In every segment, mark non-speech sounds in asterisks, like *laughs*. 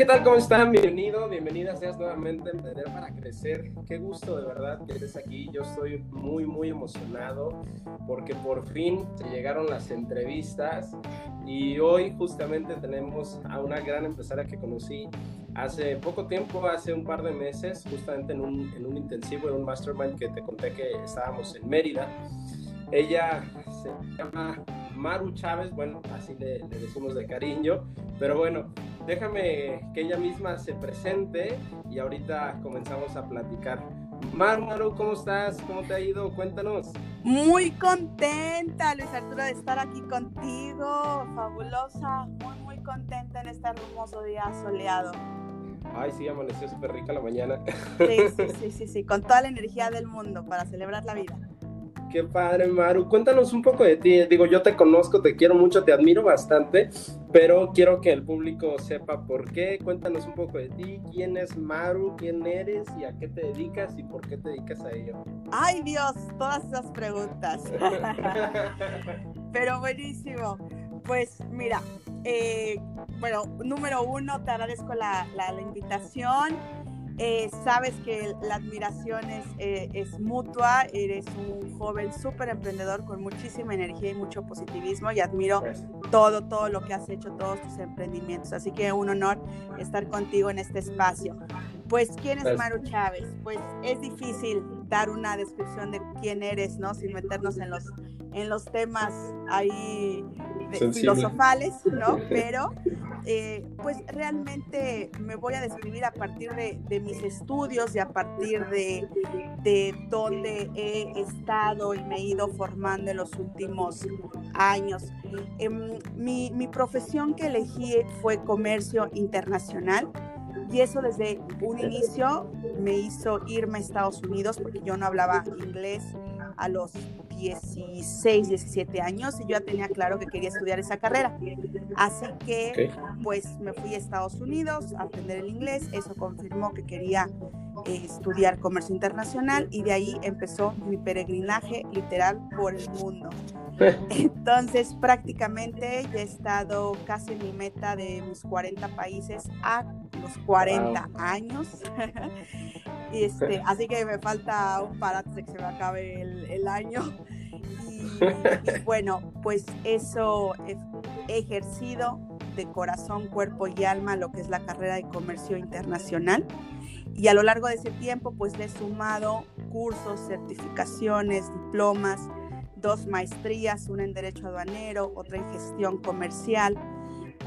¿Qué tal? ¿Cómo están? Bienvenido, bienvenida seas nuevamente a Emprender para Crecer. Qué gusto de verdad que estés aquí. Yo estoy muy, muy emocionado porque por fin se llegaron las entrevistas y hoy justamente tenemos a una gran empresaria que conocí hace poco tiempo, hace un par de meses, justamente en un, en un intensivo, en un mastermind que te conté que estábamos en Mérida. Ella se llama Maru Chávez, bueno, así le, le decimos de cariño, pero bueno, déjame que ella misma se presente y ahorita comenzamos a platicar. Maru, Maru, ¿cómo estás? ¿Cómo te ha ido? Cuéntanos. Muy contenta, Luis Arturo, de estar aquí contigo. Fabulosa, muy, muy contenta en este hermoso día soleado. Ay, sí, amaneció súper rica la mañana. Sí, sí, *laughs* sí, sí, sí, con toda la energía del mundo para celebrar la vida. Qué padre, Maru. Cuéntanos un poco de ti. Digo, yo te conozco, te quiero mucho, te admiro bastante, pero quiero que el público sepa por qué. Cuéntanos un poco de ti. ¿Quién es Maru? ¿Quién eres? ¿Y a qué te dedicas? ¿Y por qué te dedicas a ello? Ay, Dios, todas esas preguntas. *laughs* pero buenísimo. Pues mira, eh, bueno, número uno, te agradezco la, la, la invitación. Eh, sabes que la admiración es, eh, es, mutua, eres un joven súper emprendedor con muchísima energía y mucho positivismo y admiro todo, todo lo que has hecho, todos tus emprendimientos. Así que un honor estar contigo en este espacio. Pues, ¿quién es Maru Chávez? Pues es difícil dar una descripción de quién eres, ¿no? Sin meternos en los, en los temas ahí de, filosofales, ¿no? *laughs* Pero eh, pues realmente me voy a describir a partir de, mis estudios y a partir de, de, donde he estado y me he ido formando en los últimos años. Eh, mi, mi profesión que elegí fue comercio internacional. Y eso desde un inicio me hizo irme a Estados Unidos porque yo no hablaba inglés a los 16, 17 años y yo ya tenía claro que quería estudiar esa carrera. Así que okay. pues me fui a Estados Unidos a aprender el inglés, eso confirmó que quería estudiar comercio internacional y de ahí empezó mi peregrinaje literal por el mundo. *laughs* Entonces prácticamente ya he estado casi en mi meta de mis 40 países a los 40 wow. años. y *laughs* este, *laughs* así que me falta un par antes de que se me acabe el, el año. Y, y, bueno, pues eso he ejercido de corazón, cuerpo y alma lo que es la carrera de comercio internacional. Y a lo largo de ese tiempo, pues le he sumado cursos, certificaciones, diplomas, dos maestrías, una en Derecho Aduanero, otra en Gestión Comercial.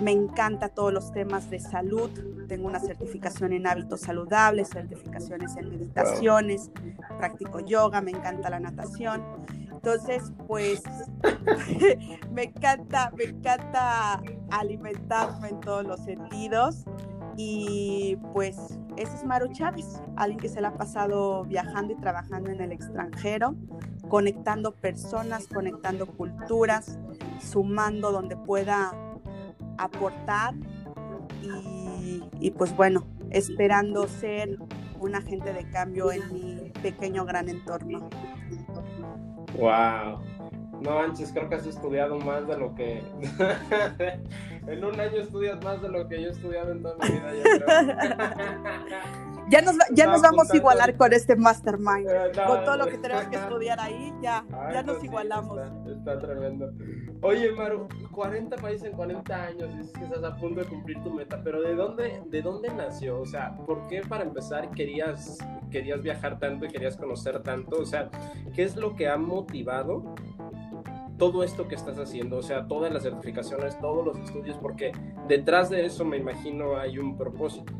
Me encanta todos los temas de salud. Tengo una certificación en hábitos saludables, certificaciones en meditaciones, wow. practico yoga, me encanta la natación. Entonces, pues *laughs* me encanta, me encanta alimentarme en todos los sentidos. Y pues ese es Maru Chávez, alguien que se la ha pasado viajando y trabajando en el extranjero, conectando personas, conectando culturas, sumando donde pueda aportar y, y, pues bueno, esperando ser un agente de cambio en mi pequeño gran entorno. Wow. No manches, creo que has estudiado más de lo que. *laughs* en un año estudias más de lo que yo he estudiado en toda mi vida. *laughs* ya nos, ya nos vamos a igualar con este mastermind. No, con todo lo que tenemos que estudiar ahí, ya, Ay, *laughs* ya nos sí, igualamos. Está, está, tremendo. Oye, Maru, 40 países en 40 años, dices que estás a punto de cumplir tu meta, pero ¿de dónde, de dónde nació? O sea, ¿por qué para empezar querías, querías viajar tanto y querías conocer tanto? O sea, ¿qué es lo que ha motivado todo esto que estás haciendo, o sea, todas las certificaciones, todos los estudios, porque detrás de eso me imagino hay un propósito.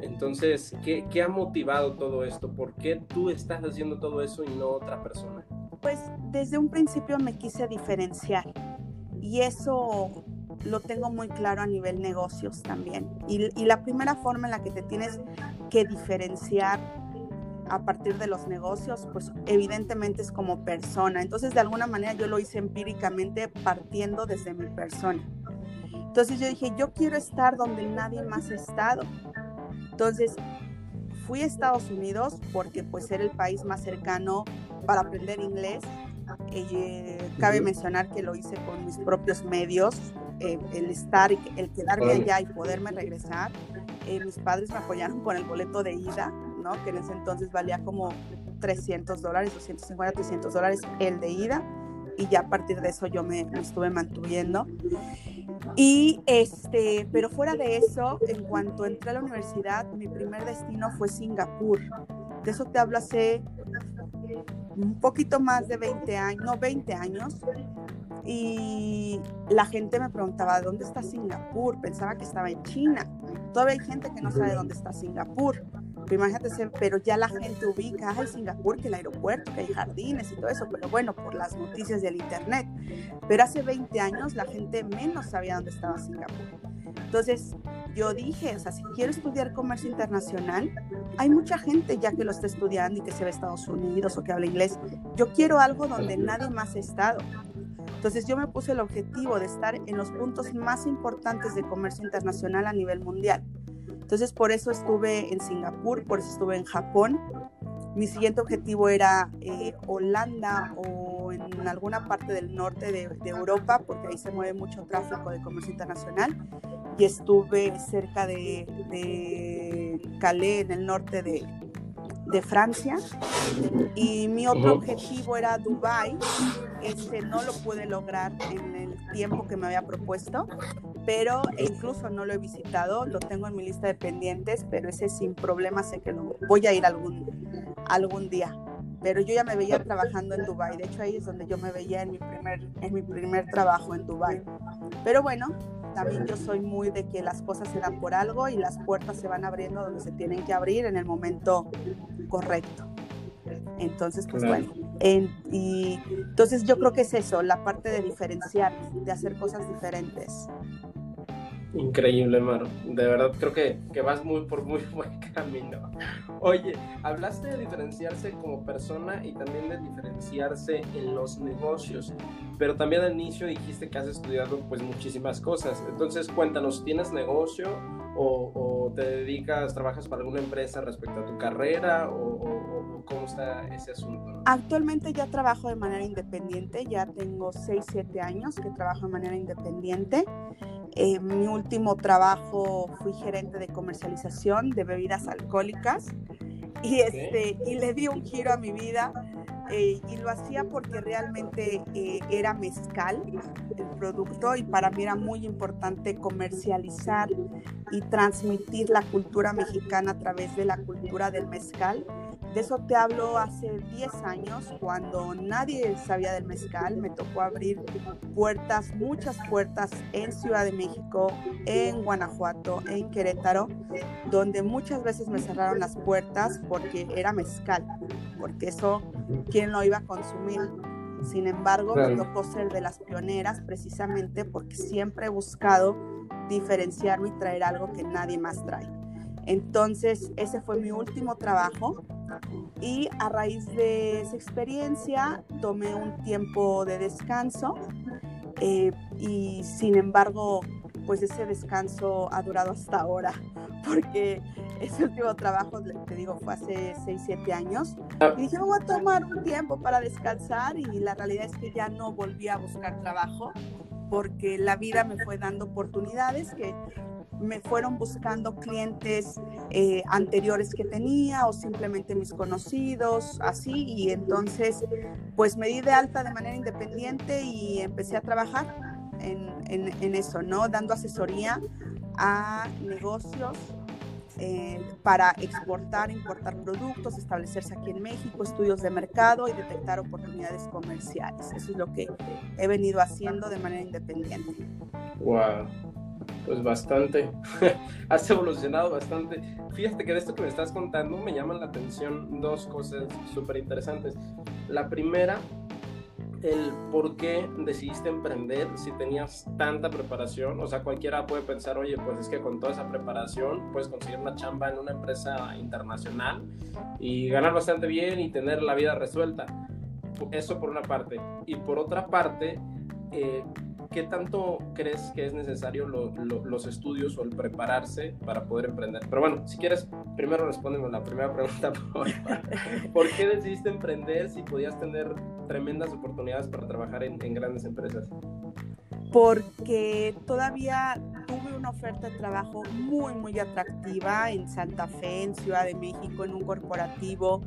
Entonces, ¿qué, ¿qué, ha motivado todo esto? ¿Por qué tú estás haciendo todo eso y no otra persona? Pues desde un principio me quise diferenciar y eso lo tengo muy claro a nivel negocios también. Y, y, la primera forma en la que te tienes que diferenciar a partir de los negocios, pues evidentemente es como persona. Entonces, de alguna manera yo lo hice empíricamente partiendo desde mi persona. Entonces yo dije, yo quiero estar donde nadie más ha estado. Entonces, fui a Estados Unidos porque pues era el país más cercano para aprender inglés. Eh, cabe mencionar que lo hice con mis propios medios, eh, el estar, el quedarme allá y poderme regresar. Eh, mis padres me apoyaron con el boleto de ida, ¿no? que en ese entonces valía como 300 dólares, 250, 300 dólares el de ida. Y ya a partir de eso yo me, me estuve manteniendo. Y este, pero fuera de eso, en cuanto entré a la universidad, mi primer destino fue Singapur. De eso te hablo hace un poquito más de 20 años, no 20 años. Y la gente me preguntaba, ¿dónde está Singapur? Pensaba que estaba en China. Todavía hay gente que no sabe dónde está Singapur. Imagínate, pero ya la gente ubica, en Singapur, que el aeropuerto, que hay jardines y todo eso, pero bueno, por las noticias del internet. Pero hace 20 años la gente menos sabía dónde estaba Singapur. Entonces yo dije, o sea, si quiero estudiar comercio internacional, hay mucha gente ya que lo está estudiando y que se ve a Estados Unidos o que habla inglés. Yo quiero algo donde nadie más ha estado. Entonces yo me puse el objetivo de estar en los puntos más importantes de comercio internacional a nivel mundial. Entonces por eso estuve en Singapur, por eso estuve en Japón. Mi siguiente objetivo era eh, Holanda o en alguna parte del norte de, Europa, porque ahí se mueve mucho tráfico de comercio internacional. Y estuve cerca de, de Calais, en el norte de, de Francia. Y mi otro objetivo era Dubai. Este no lo pude lograr en el tiempo que me había propuesto, pero incluso no lo he visitado, lo tengo en mi lista de pendientes, pero ese sin problema sé que lo voy a ir algún, algún día. Pero yo ya me veía trabajando en Dubai, de hecho ahí es donde yo me veía en mi primer, en mi primer trabajo en Dubai. Pero bueno, también yo soy muy de que las cosas se dan por algo y las puertas se van abriendo donde se tienen que abrir en el momento correcto. Entonces, pues bueno, y entonces yo creo que es eso, la parte de diferenciar, de hacer cosas diferentes. Increíble, Maro. De verdad creo que, que, vas muy por muy *laughs* buen camino. Oye, hablaste de diferenciarse como persona y también de diferenciarse en los negocios, pero también al inicio dijiste que has estudiado pues muchísimas cosas. Entonces cuéntanos, ¿tienes negocio o, te dedicas, trabajas para alguna empresa respecto a tu carrera o, cómo está ese asunto? Actualmente ya trabajo de manera independiente, ya tengo 6, 7 años que trabajo de manera independiente. En mi último trabajo fui gerente de comercialización de bebidas alcohólicas y, este, y le di un giro a mi vida eh, y lo hacía porque realmente eh, era mezcal el producto y para mí era muy importante comercializar y transmitir la cultura mexicana a través de la cultura del mezcal de eso te hablo hace 10 años, cuando nadie sabía del mezcal, me tocó abrir puertas, muchas puertas en Ciudad de México, en Guanajuato, en Querétaro, donde muchas veces me cerraron las puertas porque era mezcal, porque eso, ¿quién lo iba a consumir? Sin embargo, me tocó ser de las pioneras precisamente porque siempre he buscado diferenciarme y traer algo que nadie más trae. Entonces, ese fue mi último trabajo y a raíz de esa experiencia tomé un tiempo de descanso eh, y sin embargo, pues ese descanso ha durado hasta ahora *laughs* porque ese último trabajo, te digo, fue hace 6, 7 años. Y dije, voy a tomar un tiempo para descansar y la realidad es que ya no volví a buscar trabajo porque la vida me fue dando oportunidades que me fueron buscando clientes eh, anteriores que tenía o simplemente mis conocidos, así, y entonces pues me di de alta de manera independiente y empecé a trabajar en, en, eso, ¿no? Dando asesoría a negocios eh, para exportar, importar productos, establecerse aquí en México, estudios de mercado y detectar oportunidades comerciales. Eso es lo que he venido haciendo de manera independiente. Wow pues bastante, *laughs* has evolucionado bastante. Fíjate que de esto que me estás contando me llaman la atención dos cosas súper interesantes. La primera el por qué decidiste emprender si tenías tanta preparación. O sea, cualquiera puede pensar, oye, pues es que con toda esa preparación puedes conseguir una chamba en una empresa internacional y ganar bastante bien y tener la vida resuelta. Eso por una parte. Y por otra parte, eh, ¿qué tanto crees que es necesario los estudios o el prepararse para poder emprender? Pero bueno, si quieres, primero respóndeme la primera pregunta. *laughs* ¿Por, qué decidiste emprender si podías tener tremendas oportunidades para trabajar en, en grandes empresas? Porque todavía tuve una oferta de trabajo muy, muy atractiva en Santa Fe, en Ciudad de México, en un corporativo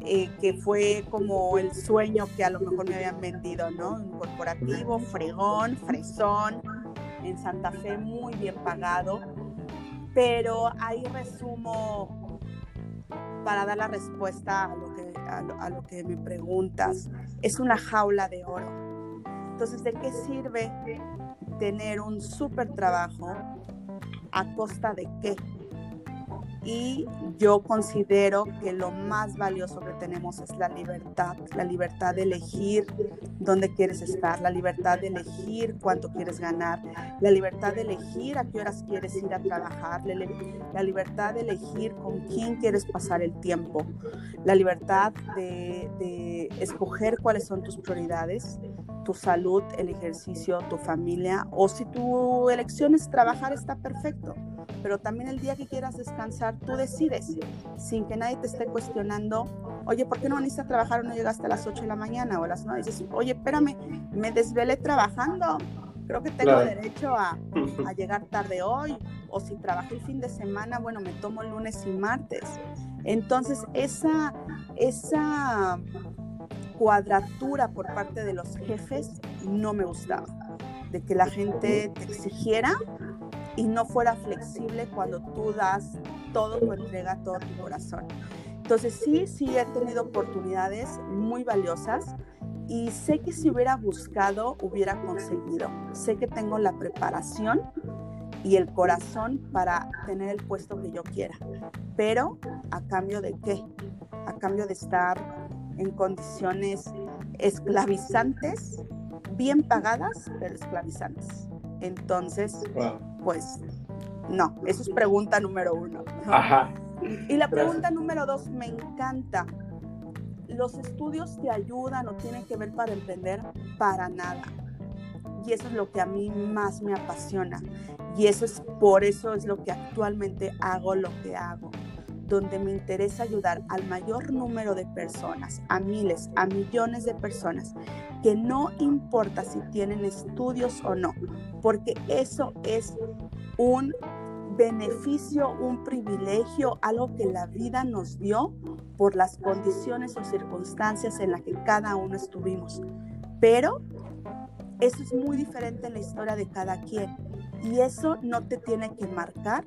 eh, que fue como el sueño que a lo mejor me habían vendido, ¿no? Un corporativo, fregón, fresón, en Santa Fe, muy bien pagado. Pero ahí resumo para dar la respuesta a lo que, a lo que me preguntas. Es una jaula de oro. Entonces, ¿de qué sirve tener un súper trabajo a costa de qué? Y yo considero que lo más valioso que tenemos es la libertad, la libertad de elegir dónde quieres estar, la libertad de elegir cuánto quieres ganar, la libertad de elegir a qué horas quieres ir a trabajar, la libertad de elegir con quién quieres pasar el tiempo, la libertad de, escoger cuáles son tus prioridades, tu salud, el ejercicio, tu familia, o si tu elección es trabajar, está perfecto pero también el día que quieras descansar, tú decides, sin que nadie te esté cuestionando, oye, ¿por qué no viniste a trabajar o no llegaste a las 8 de la mañana o a las 9? dices, oye, espérame, me desvelé trabajando, creo que tengo derecho a, a, llegar tarde hoy, o si trabajé el fin de semana, bueno, me tomo lunes y martes. Entonces, esa, esa cuadratura por parte de los jefes no me gustaba, de que la gente te exigiera y no fuera flexible cuando tú das todo tu entrega, todo tu corazón. Entonces sí, sí he tenido oportunidades muy valiosas y sé que si hubiera buscado, hubiera conseguido. Sé que tengo la preparación y el corazón para tener el puesto que yo quiera. Pero a cambio de qué? A cambio de estar en condiciones esclavizantes, bien pagadas, pero esclavizantes. Entonces, pues no, eso es pregunta número uno. Ajá. Y la pregunta número dos, me encanta. ¿Los estudios te ayudan o tienen que ver para emprender? Para nada. Y eso es lo que a mí más me apasiona. Y eso es por eso es lo que actualmente hago lo que hago donde me interesa ayudar al mayor número de personas, a miles, a millones de personas, que no importa si tienen estudios o no, porque eso es un beneficio, un privilegio, algo que la vida nos dio por las condiciones o circunstancias en las que cada uno estuvimos. Pero eso es muy diferente en la historia de cada quien y eso no te tiene que marcar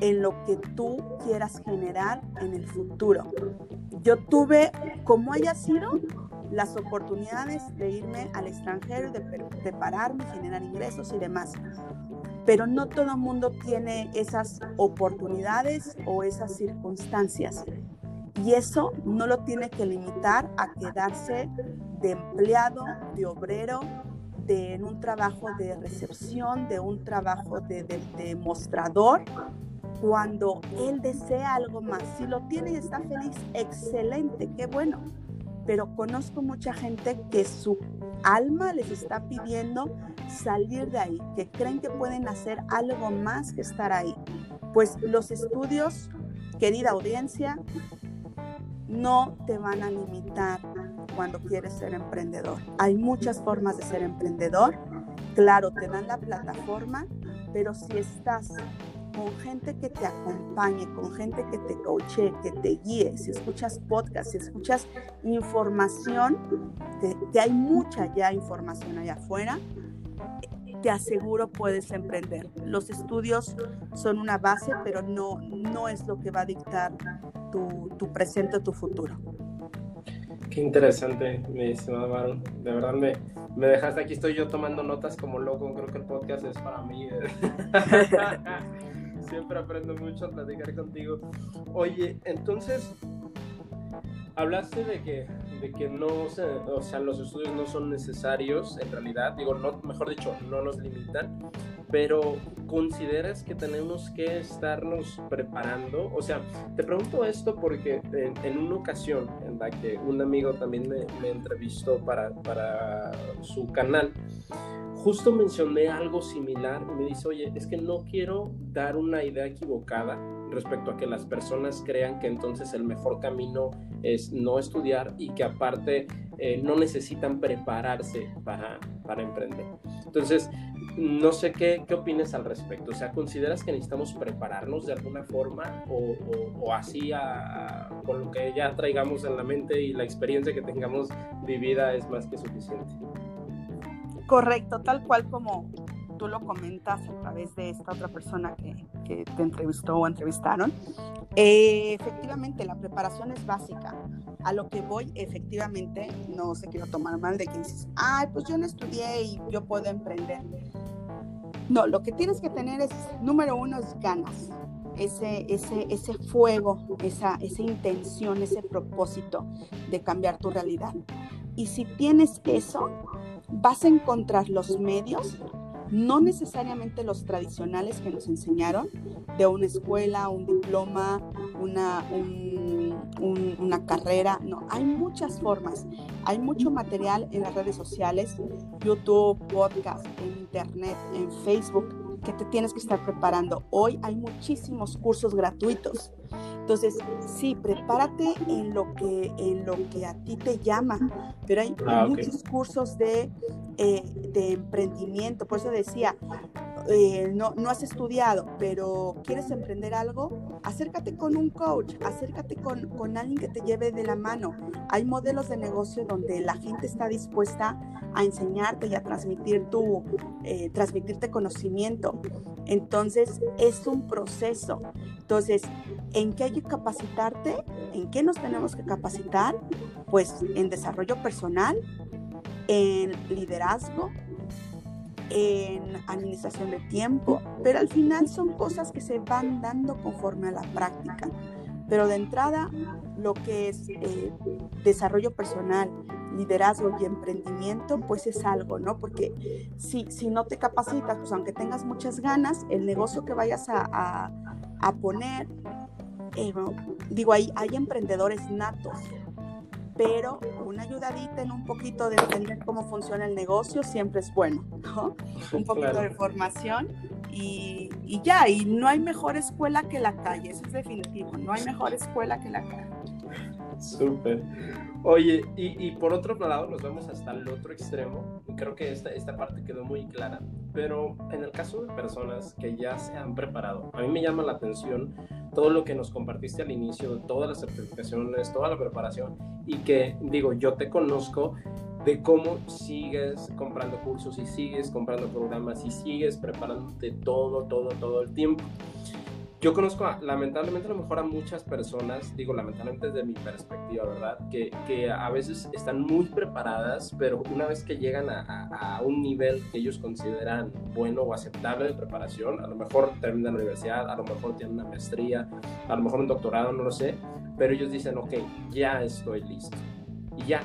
en lo que tú quieras generar en el futuro. Yo tuve, como haya sido, las oportunidades de irme al extranjero, de prepararme, generar ingresos y demás. Pero no todo el mundo tiene esas oportunidades o esas circunstancias. Y eso no lo tiene que limitar a quedarse de empleado, de obrero, de en un trabajo de recepción, de un trabajo de, de, de mostrador cuando él desea algo más. Si lo tiene y está feliz, excelente, qué bueno. Pero conozco mucha gente que su alma les está pidiendo salir de ahí, que creen que pueden hacer algo más que estar ahí. Pues los estudios, querida audiencia, no te van a limitar cuando quieres ser emprendedor. Hay muchas formas de ser emprendedor. Claro, te dan la plataforma, pero si estás con gente que te acompañe, con gente que te coache, que te guíe, si escuchas podcast, si escuchas información, que, hay mucha ya información allá afuera, te aseguro puedes emprender. Los estudios son una base, pero no, no es lo que va a dictar tu, tu presente o tu futuro. Qué interesante, mi estimado Baron. De verdad me, me dejaste aquí, estoy yo tomando notas como loco, creo que el podcast es para mí. *laughs* siempre aprendo mucho a platicar contigo. Oye, entonces, hablaste de que, de que no, o sea, los estudios no son necesarios en realidad, digo, no, mejor dicho, no nos limitan, pero ¿consideras que tenemos que estarnos preparando? O sea, te pregunto esto porque en, una ocasión en la que un amigo también me, entrevistó para, para su canal, justo mencioné algo similar y me dice, oye, es que no quiero dar una idea equivocada respecto a que las personas crean que entonces el mejor camino es no estudiar y que aparte eh, no necesitan prepararse para, para emprender. Entonces, no sé qué, qué opinas al respecto. O sea, ¿consideras que necesitamos prepararnos de alguna forma o, así con lo que ya traigamos en la mente y la experiencia que tengamos vivida es más que suficiente? Correcto, tal cual como tú lo comentas a través de esta otra persona que, que te entrevistó o entrevistaron, eh, efectivamente la preparación es básica. A lo que voy, efectivamente, no se quiero tomar mal de que dices, ay, pues yo no estudié y yo puedo emprender. No, lo que tienes que tener es, número uno, es ganas. Ese, ese, ese fuego, esa, esa intención, ese propósito de cambiar tu realidad. Y si tienes eso, vas a encontrar los medios no necesariamente los tradicionales que nos enseñaron, de una escuela, un diploma, una, una carrera, no, hay muchas formas, hay mucho material en las redes sociales, YouTube, podcast, internet, en Facebook, que te tienes que estar preparando. Hoy hay muchísimos cursos gratuitos. Entonces, sí, prepárate en lo que, en lo que a ti te llama, pero hay ah, muchos cursos de eh, de emprendimiento. Por eso decía, eh, no, no has estudiado, pero quieres emprender algo, acércate con un coach, acércate con, con alguien que te lleve de la mano. Hay modelos de negocio donde la gente está dispuesta a enseñarte y a transmitir tu, eh, transmitirte conocimiento. Entonces, es un proceso. Entonces, ¿en qué hay que capacitarte? ¿En qué nos tenemos que capacitar? Pues en desarrollo personal, en liderazgo, en administración de tiempo, pero al final son cosas que se van dando conforme a la práctica. Pero de entrada, lo que es eh, desarrollo personal, liderazgo y emprendimiento, pues es algo, ¿no? Porque si, si no te capacitas, pues aunque tengas muchas ganas, el negocio que vayas a, a, poner, eh, digo, hay, hay emprendedores natos pero una ayudadita en un poquito de entender cómo funciona el negocio siempre es bueno, ¿no? Un poquito de formación y, y, ya, y no hay mejor escuela que la calle, eso es definitivo, no hay mejor escuela que la calle. Súper. Oye, y, y, por otro lado nos vamos hasta el otro extremo, creo que esta, esta parte quedó muy clara, pero en el caso de personas que ya se han preparado, a mí me llama la atención todo lo que nos compartiste al inicio, todas las certificaciones, toda la preparación, y que digo, yo te conozco de cómo sigues comprando cursos y sigues comprando programas y sigues preparándote todo, todo, todo el tiempo. Yo conozco, lamentablemente, a lo mejor a muchas personas, digo lamentablemente desde mi perspectiva, ¿verdad? Que, que a veces están muy preparadas, pero una vez que llegan a, a, un nivel que ellos consideran bueno o aceptable de preparación, a lo mejor terminan la universidad, a lo mejor tienen una maestría, a lo mejor un doctorado, no lo sé, pero ellos dicen, ok, ya estoy listo. Y ya,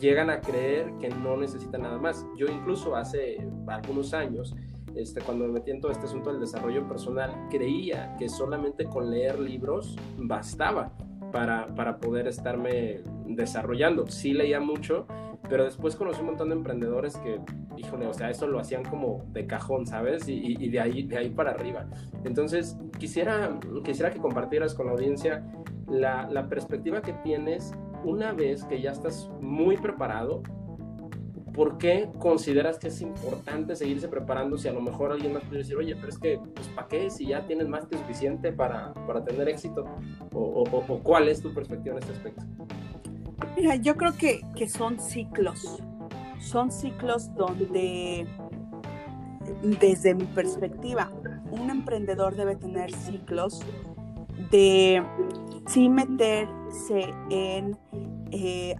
llegan a creer que no necesitan nada más. Yo incluso hace algunos años este, cuando me metí en este asunto del desarrollo personal, creía que solamente con leer libros bastaba para, para poder estarme desarrollando. Sí leía mucho, pero después conocí un montón de emprendedores que, híjole, o sea, eso lo hacían como de cajón, ¿sabes? Y, y, de, ahí, de ahí para arriba. Entonces, quisiera, quisiera que compartieras con la audiencia la, la perspectiva que tienes una vez que ya estás muy preparado ¿por qué consideras que es importante seguirse preparando si a lo mejor alguien más puede decir, oye, pero es que, pues, ¿para qué si ya tienes más que suficiente para, para tener éxito? O, cuál es tu perspectiva en este aspecto? Mira, yo creo que, que son ciclos. Son ciclos donde, desde mi perspectiva, un emprendedor debe tener ciclos de sí meterse en eh,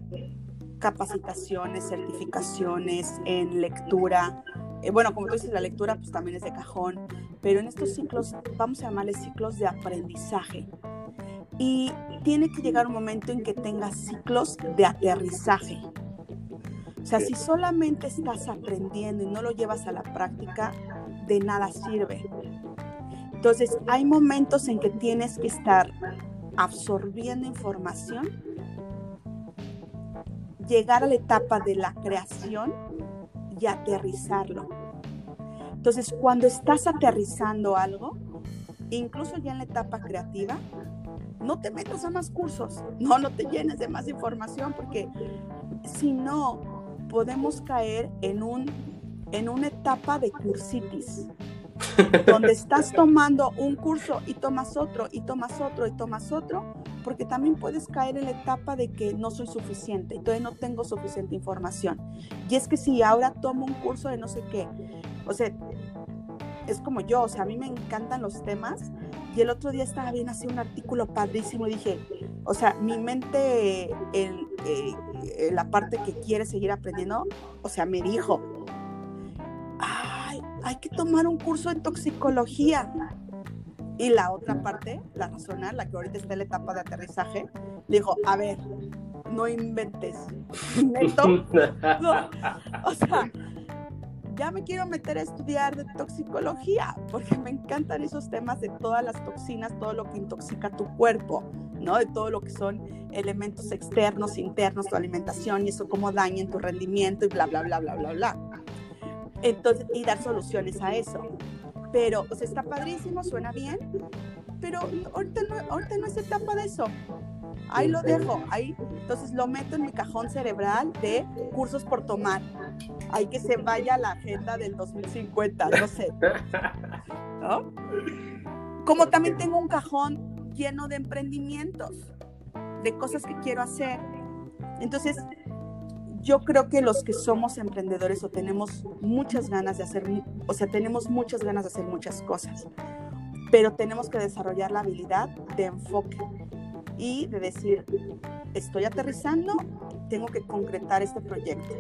capacitaciones, certificaciones en lectura. Eh, bueno, como tú dices, la lectura pues también es de cajón, pero en estos ciclos, vamos a llamarles ciclos de aprendizaje. Y tiene que llegar un momento en que tengas ciclos de aterrizaje. O sea, si solamente estás aprendiendo y no lo llevas a la práctica, de nada sirve. Entonces, hay momentos en que tienes que estar absorbiendo información, llegar a la etapa de la creación y aterrizarlo. Entonces, cuando estás aterrizando algo, incluso ya en la etapa creativa, no te metas a más cursos, *laughs* no, no te llenes de más información, porque si no, podemos caer en, un, en una etapa de cursitis, donde estás tomando un curso y tomas otro, y tomas otro, y tomas otro, porque también puedes caer en la etapa de que no soy suficiente, entonces no tengo suficiente información. Y es que si ahora tomo un curso de no sé qué, o sea, es como yo, o sea, a mí me encantan los temas y el otro día estaba viendo así un artículo padrísimo y dije, o sea, mi mente, en, eh, la parte que quiere seguir aprendiendo, o sea, me dijo, hay que tomar un curso de toxicología. Y la otra parte, la racional, la que ahorita está en la etapa de aterrizaje, dijo, a ver, no inventes. *laughs* No, o sea, ya me quiero meter a estudiar de toxicología, porque me encantan esos temas de todas las toxinas, todo lo que intoxica tu cuerpo, ¿no? De todo lo que son elementos externos, internos, tu alimentación y eso cómo daña en tu rendimiento y bla, bla, bla, bla, bla, bla. Entonces, y dar soluciones a eso. Pero, o sea, está padrísimo, suena bien, pero ahorita no, ahorita no es etapa de eso. Ahí lo dejo, ahí. Entonces lo meto en mi cajón cerebral de cursos por tomar. Hay que se vaya la agenda del 2050, no sé. ¿No? Como también tengo un cajón lleno de emprendimientos, de cosas que quiero hacer. Entonces, yo creo que los que somos emprendedores o tenemos muchas ganas de hacer, o sea, tenemos muchas ganas de hacer muchas cosas, pero tenemos que desarrollar la habilidad de enfoque y de decir, estoy aterrizando, tengo que concretar este proyecto.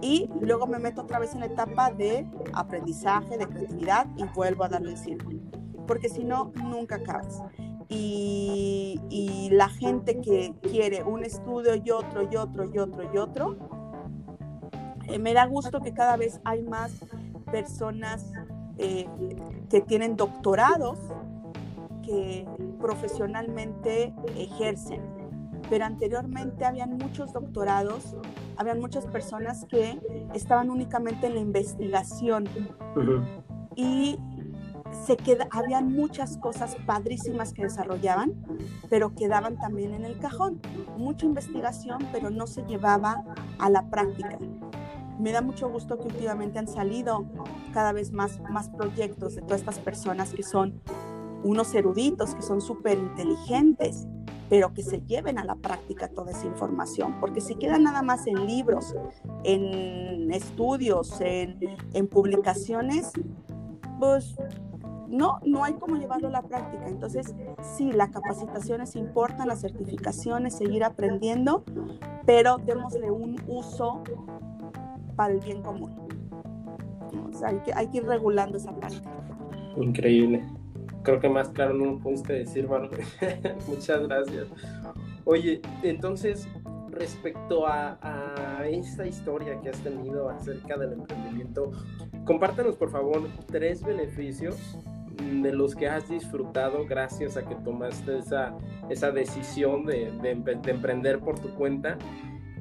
Y luego me meto otra vez en la etapa de aprendizaje, de creatividad y vuelvo a darle el círculo. Porque si no, nunca acabas. Y, y, la gente que quiere un estudio y otro y otro y otro y otro, eh, me da gusto que cada vez hay más personas eh, que tienen doctorados que profesionalmente ejercen. Pero anteriormente habían muchos doctorados, habían muchas personas que estaban únicamente en la investigación. Y se queda, habían muchas cosas padrísimas que desarrollaban, pero quedaban también en el cajón. Mucha investigación, pero no se llevaba a la práctica. Me da mucho gusto que últimamente han salido cada vez más, más proyectos de todas estas personas que son unos eruditos que son súper inteligentes, pero que se lleven a la práctica toda esa información, porque si queda nada más en libros, en estudios, en, en publicaciones, pues no, no hay cómo llevarlo a la práctica. Entonces, sí, la capacitación es importante, las certificaciones, seguir aprendiendo, pero démosle un uso para el bien común. Hay que, hay que ir regulando esa parte. Increíble creo que más claro no pudiste decir, Manu. *laughs* Muchas gracias. Oye, entonces, respecto a, esta historia que has tenido acerca del emprendimiento, compártanos por favor tres beneficios de los que has disfrutado gracias a que tomaste esa, esa decisión de, de, de emprender por tu cuenta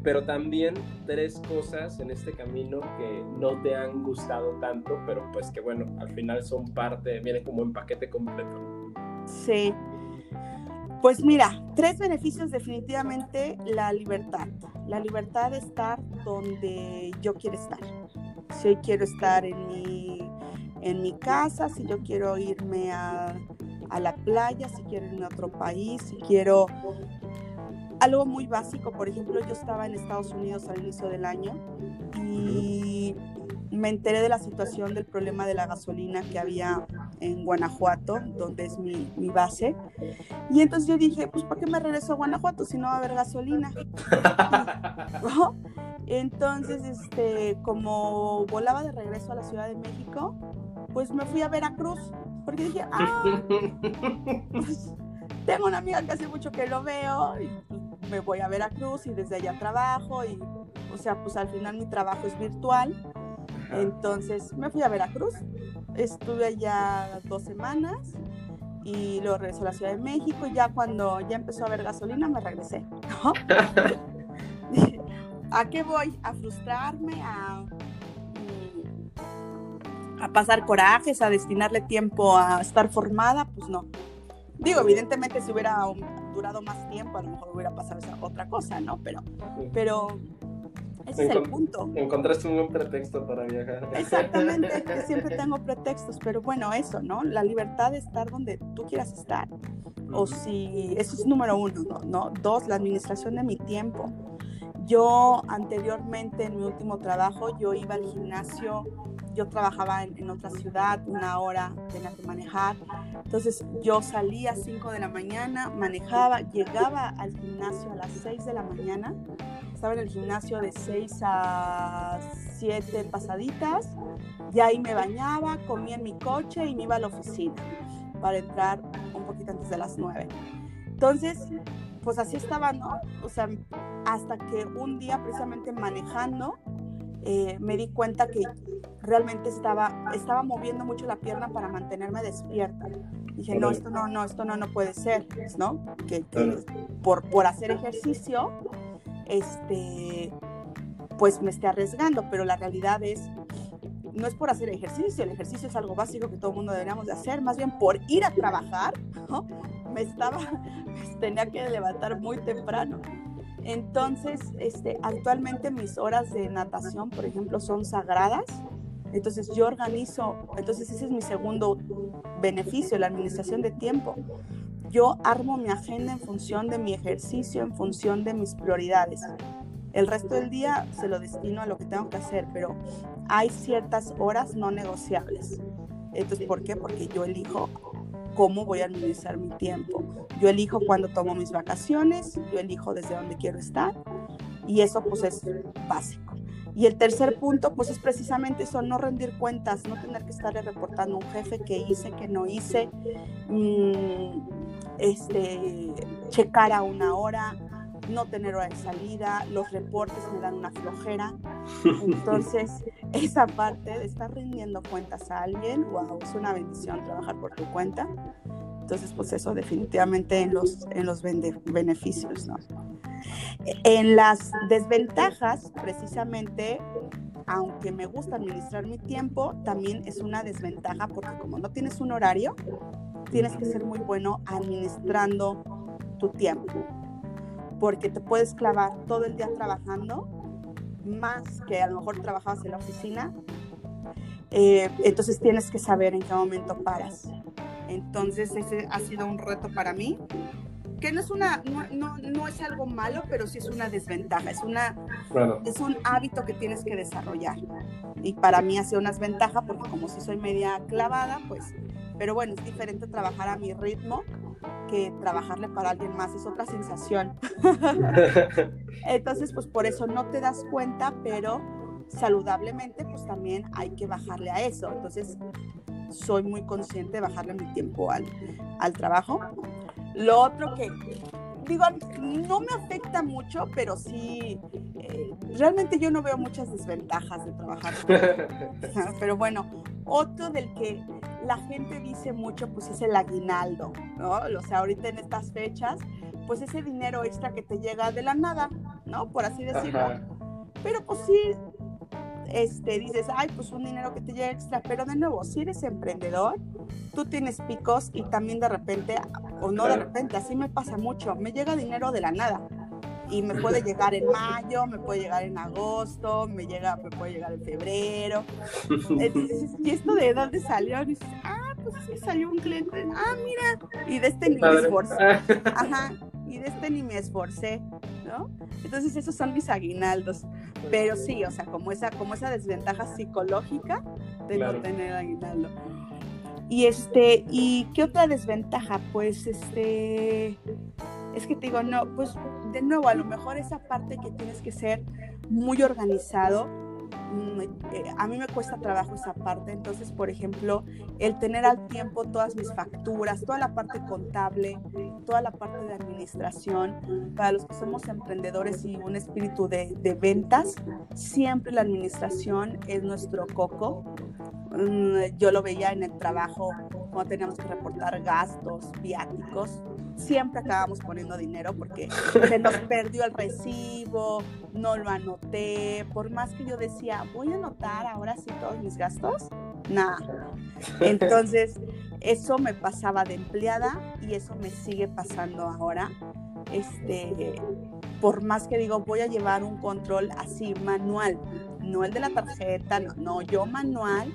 pero también tres cosas en este camino que no te han gustado tanto, pero pues que bueno, al final son parte, vienen como un paquete completo. Sí. Pues mira, tres beneficios definitivamente la libertad. La libertad de estar donde yo quiero estar. Si hoy quiero estar en mi, en mi casa, si yo quiero irme a, a la playa, si quiero irme a otro país, si quiero algo muy básico, por ejemplo, yo estaba en Estados Unidos al inicio del año y me enteré de la situación del problema de la gasolina que había en Guanajuato, donde es mi, mi base. Y entonces yo dije, pues ¿para qué me regreso a Guanajuato si no va a haber gasolina? *laughs* Entonces, este, como volaba de regreso a la Ciudad de México, pues me fui a Veracruz, porque dije, ah, pues, tengo una amiga que hace mucho que lo veo y pues, me voy a Veracruz y desde allá trabajo y, o sea, pues al final mi trabajo es virtual. Entonces me fui a Veracruz, estuve allá dos semanas y luego regresé a la Ciudad de México y ya cuando ya empezó a haber gasolina me regresé. *laughs* *laughs* ¿A qué voy? ¿A frustrarme? ¿A, a pasar corajes? ¿A destinarle tiempo a estar formada? Pues no. Digo, evidentemente si hubiera durado más tiempo, a lo mejor hubiera pasado esa otra cosa, ¿no? Pero, pero ese es el punto. Encontraste un buen pretexto para viajar. Exactamente, *laughs* siempre tengo pretextos, pero bueno, eso, ¿no? La libertad de estar donde tú quieras estar. O si, eso es número uno, ¿no? ¿no? Dos, la administración de mi tiempo. Yo anteriormente, en mi último trabajo, yo iba al gimnasio yo trabajaba en, otra ciudad, una hora tenía que manejar. Entonces yo salía a 5 de la mañana, manejaba, llegaba al gimnasio a las 6 de la mañana. Estaba en el gimnasio de 6 a 7 pasaditas. Y ahí me bañaba, comía en mi coche y me iba a la oficina para entrar un poquito antes de las 9. Entonces, pues así estaba, ¿no? O sea, hasta que un día precisamente manejando, eh, me di cuenta que realmente estaba, estaba moviendo mucho la pierna para mantenerme despierta. Dije, no, esto no, no, esto no, no puede ser, ¿no? Que, por, por hacer ejercicio, este, pues me esté arriesgando, pero la realidad es, no es por hacer ejercicio, el ejercicio es algo básico que todo el mundo deberíamos de hacer, más bien por ir a trabajar, ¿no? Me estaba, *laughs* tenía que levantar muy temprano. Entonces, este, actualmente mis horas de natación, por ejemplo, son sagradas. Entonces yo organizo, entonces ese es mi segundo beneficio, la administración de tiempo. Yo armo mi agenda en función de mi ejercicio, en función de mis prioridades. El resto del día se lo destino a lo que tengo que hacer, pero hay ciertas horas no negociables. Entonces, ¿por qué? Porque yo elijo cómo voy a administrar mi tiempo. Yo elijo cuándo tomo mis vacaciones, yo elijo desde dónde quiero estar y eso pues es básico. Y el tercer punto pues es precisamente eso, no rendir cuentas, no tener que estarle reportando a un jefe que hice, que no hice, mm, este, checar a una hora, no tener hora de salida, los reportes me dan una flojera. *laughs* Entonces, esa parte de estar rindiendo cuentas a alguien, wow, es una bendición trabajar por tu cuenta. Entonces, pues eso definitivamente en los, en los beneficios, ¿no? En las desventajas, precisamente, aunque me gusta administrar mi tiempo, también es una desventaja porque como no tienes un horario, tienes que ser muy bueno administrando tu tiempo porque te puedes clavar todo el día trabajando, más que a lo mejor trabajabas en la oficina. Eh, entonces tienes que saber en qué momento paras. Entonces ese ha sido un reto para mí, que no es una, no, no, es algo malo, pero sí es una desventaja, es una, es un hábito que tienes que desarrollar. Y para mí ha sido una desventaja porque como si soy media clavada, pues, pero bueno, es diferente trabajar a mi ritmo que trabajarle para alguien más, es otra sensación. *laughs* Entonces, pues por eso no te das cuenta, pero saludablemente, pues también hay que bajarle a eso. Entonces, soy muy consciente de bajarle mi tiempo al, al trabajo. Lo otro que, digo, no me afecta mucho, pero sí, eh, realmente yo no veo muchas desventajas de trabajar. *laughs* pero bueno, otro del que la gente dice mucho, pues es el aguinaldo, ¿no? O sea, ahorita en estas fechas, pues ese dinero extra que te llega de la nada, ¿no? Por así decirlo. Pero pues sí, este, dices, ay, pues un dinero que te llega extra, pero de nuevo, si eres emprendedor, tú tienes picos y también de repente, o no de repente, así me pasa mucho, me llega dinero de la nada y me puede llegar en mayo, me puede llegar en agosto, me llega, me puede llegar en febrero. Entonces, *laughs* ¿y esto de dónde salió? Y dices, ah, pues es que salió un cliente, ah, mira, y de este me esforcé. *laughs* Ajá, y de este ni me esforcé, ¿no? Entonces esos son mis aguinaldos. Pero sí, o sea, como esa, como esa desventaja psicológica de no tener aguinaldo. Y este, ¿y qué otra desventaja? Pues este es que te digo, no, pues de nuevo, a lo mejor esa parte que tienes que ser muy organizado, a mí me cuesta trabajo esa parte. Entonces, por ejemplo, el tener al tiempo todas mis facturas, toda la parte contable, toda la parte de administración, para los que somos emprendedores y un espíritu de, de ventas, siempre la administración es nuestro coco. Mm, yo lo veía en el trabajo cuando teníamos que reportar gastos, viáticos siempre acabamos poniendo dinero porque se nos *laughs* perdió el recibo, no lo anoté, por más que yo decía, voy a anotar ahora sí todos mis gastos, nada. *laughs* Entonces, eso me pasaba de empleada y eso me sigue pasando ahora. Este, por más que digo, voy a llevar un control así manual, no el de la tarjeta, no, no yo manual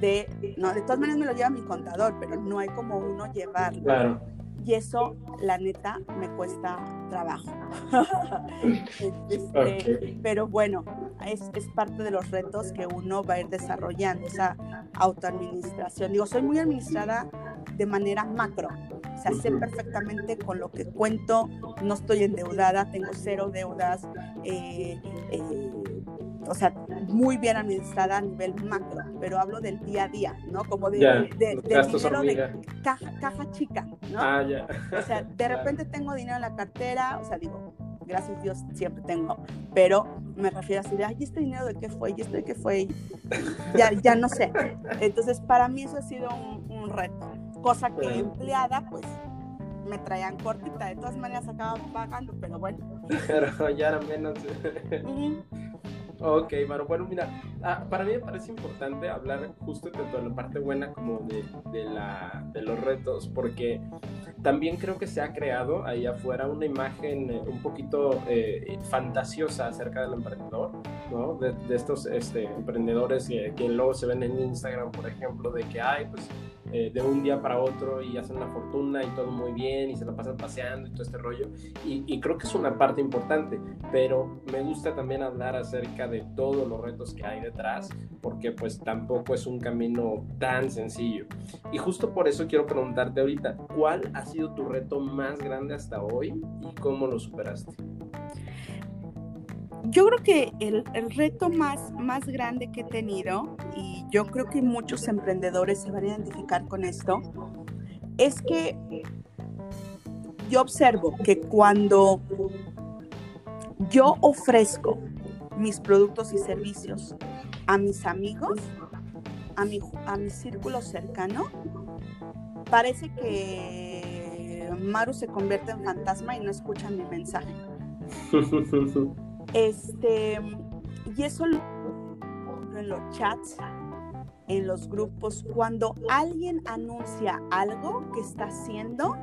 de, no, de todas maneras me lo lleva mi contador, pero no hay como uno llevarlo. Claro y eso, la neta, me cuesta trabajo. *laughs* Este, pero bueno, es, es, parte de los retos que uno va a ir desarrollando, esa autoadministración. Digo, soy muy administrada de manera macro, o sea, sé perfectamente con lo que cuento, no estoy endeudada, tengo cero deudas. Eh, eh, o sea, muy bien administrada a nivel macro, pero hablo del día a día, ¿no? Como de, de, dinero de caja, caja, chica, ¿no? Ah, ya. O sea, de *laughs* repente tengo dinero en la cartera, o sea, digo, gracias a Dios siempre tengo, pero me refiero así de, ay, ¿este dinero de qué fue? ¿Y este de qué fue? Ya, ya no sé. Entonces, para mí eso ha sido un, un reto, cosa que empleada, pues, me traían cortita, de todas maneras acababa pagando, pero bueno. *laughs* Pero ya era menos. Ok, Maro. Bueno, mira, ah, para mí me parece importante hablar justo tanto de la parte buena como de, de, la, de los retos, porque también creo que se ha creado ahí afuera una imagen eh, un poquito eh, fantasiosa acerca del emprendedor, ¿no? De, estos este, emprendedores que, luego se ven en Instagram, por ejemplo, de que, hay, pues eh, de un día para otro y hacen una fortuna y todo muy bien y se la pasan paseando y todo este rollo. Y, y, creo que es una parte importante, pero me gusta también hablar acerca de todos los retos que hay detrás, porque pues tampoco es un camino tan sencillo. Y justo por eso quiero preguntarte ahorita, ¿cuál ha sido tu reto más grande hasta hoy y cómo lo superaste? Yo creo que el, reto más, más grande que he tenido, y yo creo que muchos emprendedores se van a identificar con esto, es que yo observo que cuando yo ofrezco mis productos y servicios a mis amigos, a mi, a mi círculo cercano, parece que Maru se convierte en fantasma y no escuchan mi mensaje. *laughs* Este, y eso lo en los chats, en los grupos, cuando alguien anuncia algo que está haciendo,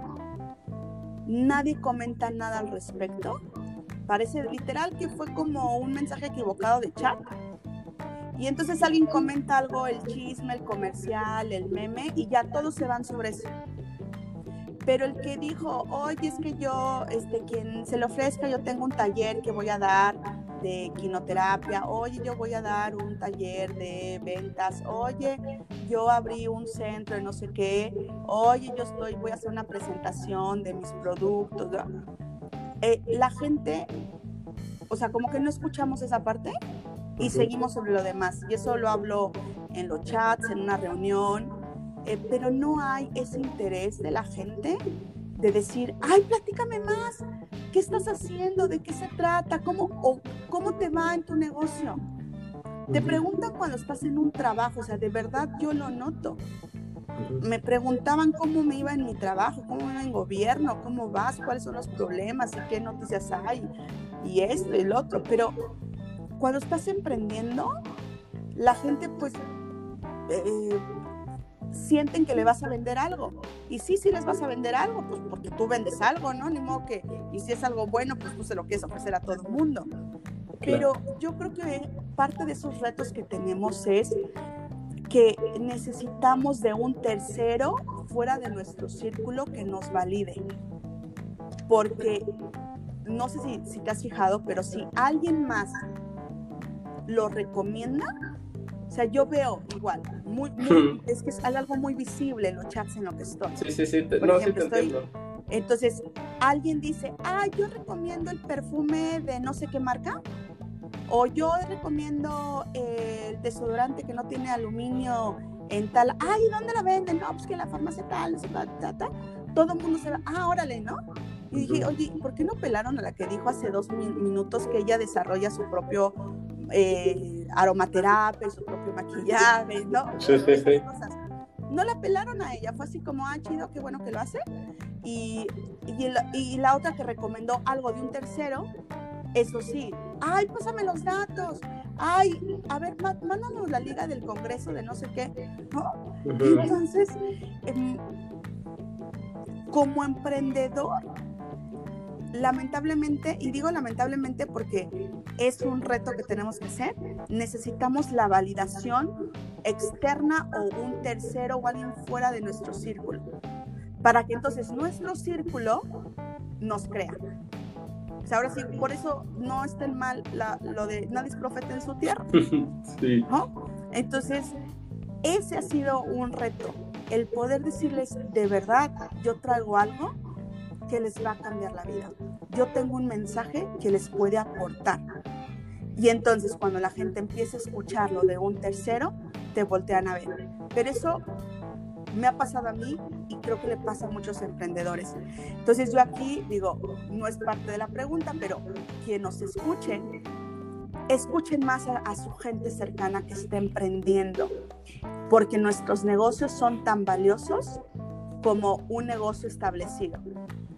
nadie comenta nada al respecto. Parece literal que fue como un mensaje equivocado de chat. Y entonces alguien comenta algo, el chisme, el comercial, el meme, y ya todos se van sobre eso pero el que dijo, oye, es que yo, este, quien se le ofrezca, yo tengo un taller que voy a dar de quinoterapia, oye, yo voy a dar un taller de ventas, oye, yo abrí un centro de no sé qué, oye, yo estoy, voy a hacer una presentación de mis productos. Eh, la gente, o sea, como que no escuchamos esa parte y seguimos sobre lo demás. Y eso lo hablo en los chats, en una reunión, eh, pero no hay ese interés de la gente de decir, ay, platícame más, ¿qué estás haciendo? ¿De qué se trata? ¿Cómo, o, ¿cómo te va en tu negocio? Te preguntan cuando estás en un trabajo, o sea, de verdad yo lo noto. Me preguntaban cómo me iba en mi trabajo, cómo me iba en gobierno, cómo vas, cuáles son los problemas y qué noticias hay, y esto y el otro. Pero cuando estás emprendiendo, la gente pues eh, sienten que le vas a vender algo. Y sí, sí les vas a vender algo, pues porque tú vendes algo, ¿no? Ni modo que, y si es algo bueno, pues tú se lo quieres ofrecer a todo el mundo. Pero yo creo que parte de esos retos que tenemos es que necesitamos de un tercero fuera de nuestro círculo que nos valide. Porque no sé si, si te has fijado, pero si alguien más lo recomienda, sea, yo veo igual, muy, es que es algo muy visible en los chats en lo que estoy. Sí, sí, sí, no, sí te entiendo. Entonces, alguien dice, ah, yo recomiendo el perfume de no sé qué marca, O yo recomiendo el desodorante que no tiene aluminio en tal, ay, ¿dónde la venden? No, pues que la farmacia tal, tal, tal, todo el mundo se va, ah, órale, ¿no? Y dije, oye, ¿por qué no pelaron a la que dijo hace dos minutos que ella desarrolla su propio eh, aromaterapia, su propio maquillaje, ¿no? Sí, sí, sí. No la pelaron a ella, fue así como, ah, chido, qué bueno que lo hace. Y, y, y la otra que recomendó algo de un tercero, eso sí, ay, pásame los datos, ay, a ver, mándanos la liga del Congreso de no sé qué. Entonces, em, como emprendedor, lamentablemente, y digo lamentablemente porque es un reto que tenemos que hacer, necesitamos la validación externa o un tercero o alguien fuera de nuestro círculo, para que entonces nuestro círculo nos crea. ahora sí, por eso no está mal lo de nadie es profeta en su tierra. *laughs* Sí. Entonces, ese ha sido un reto, el poder decirles de verdad, yo traigo algo que les va a cambiar la vida. Yo tengo un mensaje que les puede aportar. Y entonces cuando la gente empieza a escucharlo de un tercero, te voltean a ver. Pero eso me ha pasado a mí y creo que le pasa a muchos emprendedores. Entonces yo aquí digo, no es parte de la pregunta, pero quien nos escuche, escuchen más a, a, su gente cercana que está emprendiendo, porque nuestros negocios son tan valiosos como un negocio establecido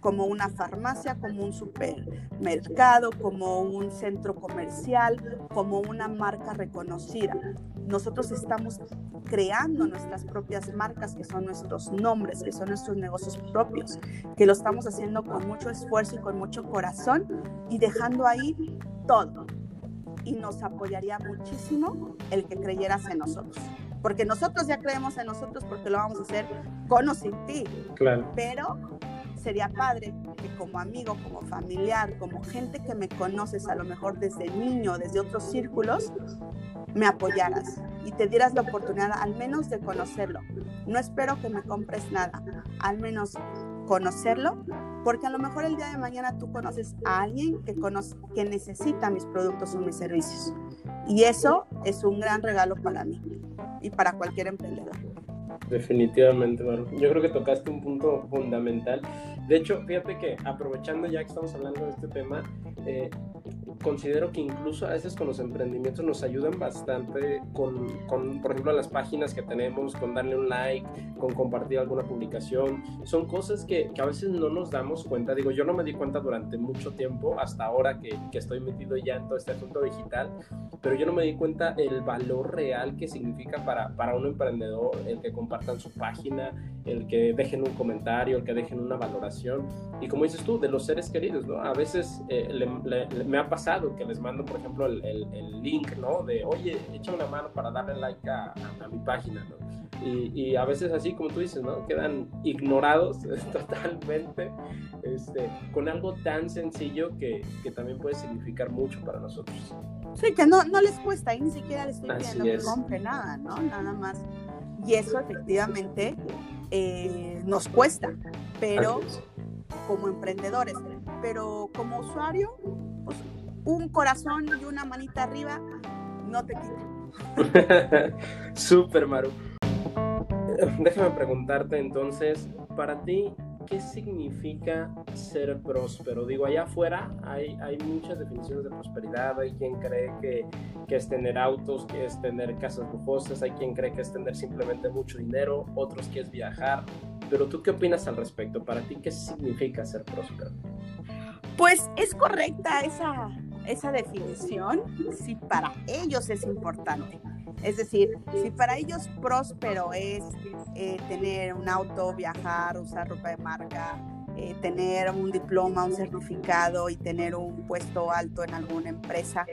como una farmacia, como un supermercado, como un centro comercial, como una marca reconocida. Nosotros estamos creando nuestras propias marcas, que son nuestros nombres, que son nuestros negocios propios, que lo estamos haciendo con mucho esfuerzo y con mucho corazón y dejando ahí todo. Y nos apoyaría muchísimo el que creyeras en nosotros porque nosotros ya creemos en nosotros porque lo vamos a hacer con o sin ti. Claro. Pero sería padre que como amigo, como familiar, como gente que me conoces a lo mejor desde niño, desde otros círculos, me apoyaras y te dieras la oportunidad al menos de conocerlo. No espero que me compres nada, al menos conocerlo, porque a lo mejor el día de mañana tú conoces a alguien que, conoce, que necesita mis productos o mis servicios. Y eso es un gran regalo para mí y para cualquier emprendedor. Definitivamente, Maru. Yo creo que tocaste un punto fundamental. De hecho, fíjate que aprovechando ya que estamos hablando de este tema, eh, considero que incluso a veces con los emprendimientos nos ayudan bastante con, con, por ejemplo, las páginas que tenemos, con darle un like, con compartir alguna publicación. Son cosas que, que a veces no nos damos cuenta. Digo, yo no me di cuenta durante mucho tiempo, hasta ahora que, que estoy metido ya en todo este asunto digital, pero yo no me di cuenta el valor real que significa para, para un emprendedor el que compartan su página, el que dejen un comentario, el que dejen una valoración. Y como dices tú, de los seres queridos, ¿no? A veces eh, me ha pasado que les mando, por ejemplo, el, el, link, ¿no? De, oye, echa una mano para darle like a, a, mi página, ¿no? Y, y, a veces así, como tú dices, ¿no? Quedan ignorados *laughs* totalmente este, con algo tan sencillo que, que, también puede significar mucho para nosotros. Sí, que no, no les cuesta, y ni siquiera les estoy pidiendo que compre nada, ¿no? Nada más. Y eso efectivamente eh, nos cuesta, pero como emprendedores, pero como usuario, pues, un corazón y una manita arriba no te quita. *laughs* Súper, Maru. Déjame preguntarte entonces, para ti, ¿qué significa ser próspero? Digo, allá afuera hay, hay muchas definiciones de prosperidad. Hay quien cree que, que, es tener autos, que es tener casas lujosas, hay quien cree que es tener simplemente mucho dinero, otros que es viajar. Pero tú qué opinas al respecto? Para ti, ¿qué significa ser próspero? Pues es correcta esa, esa definición si para ellos es importante. Es decir, si para ellos próspero es eh, tener un auto, viajar, usar ropa de marca, eh, tener un diploma, un certificado y tener un puesto alto en alguna empresa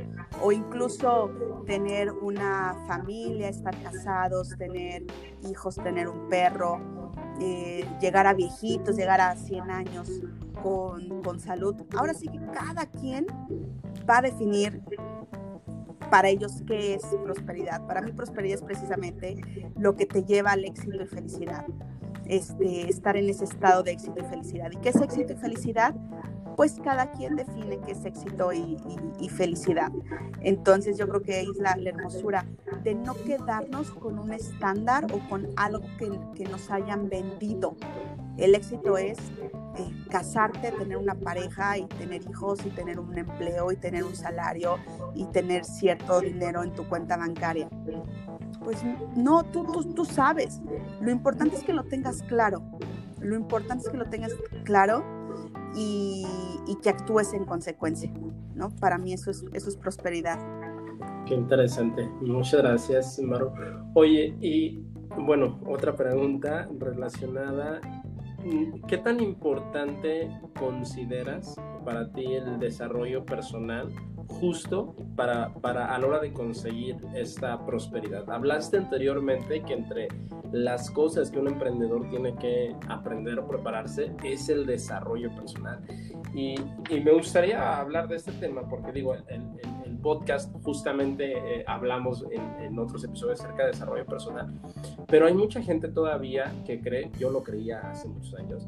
o incluso tener una familia, estar casados, tener hijos, tener un perro, eh, llegar a viejitos, llegar a 100 años con, con salud. Ahora sí que cada quien va a definir para ellos qué es prosperidad. Para mí prosperidad es precisamente lo que te lleva al éxito y felicidad. Este, estar en ese estado de éxito y felicidad. ¿Y qué es éxito y felicidad? pues cada quien define qué es éxito y, felicidad. Entonces yo creo que es la, hermosura de no quedarnos con un estándar o con algo que, nos hayan vendido. El éxito es eh, casarte, tener una pareja y tener hijos y tener un empleo y tener un salario y tener cierto dinero en tu cuenta bancaria. Pues no, tú, tú, tú sabes. Lo importante es que lo tengas claro. Lo importante es que lo tengas claro y, que actúes en consecuencia, ¿no? Para mí eso es, eso es prosperidad. Qué interesante. Muchas gracias, Maru. Oye, y bueno, otra pregunta relacionada. ¿Qué tan importante consideras para ti el desarrollo personal justo para, para a la hora de conseguir esta prosperidad? Hablaste anteriormente que entre las cosas que un emprendedor tiene que aprender o prepararse es el desarrollo personal. Y, y me gustaría hablar de este tema porque digo, el, el, podcast justamente eh, hablamos en, en, otros episodios acerca de desarrollo personal, pero hay mucha gente todavía que cree, yo lo creía hace muchos años,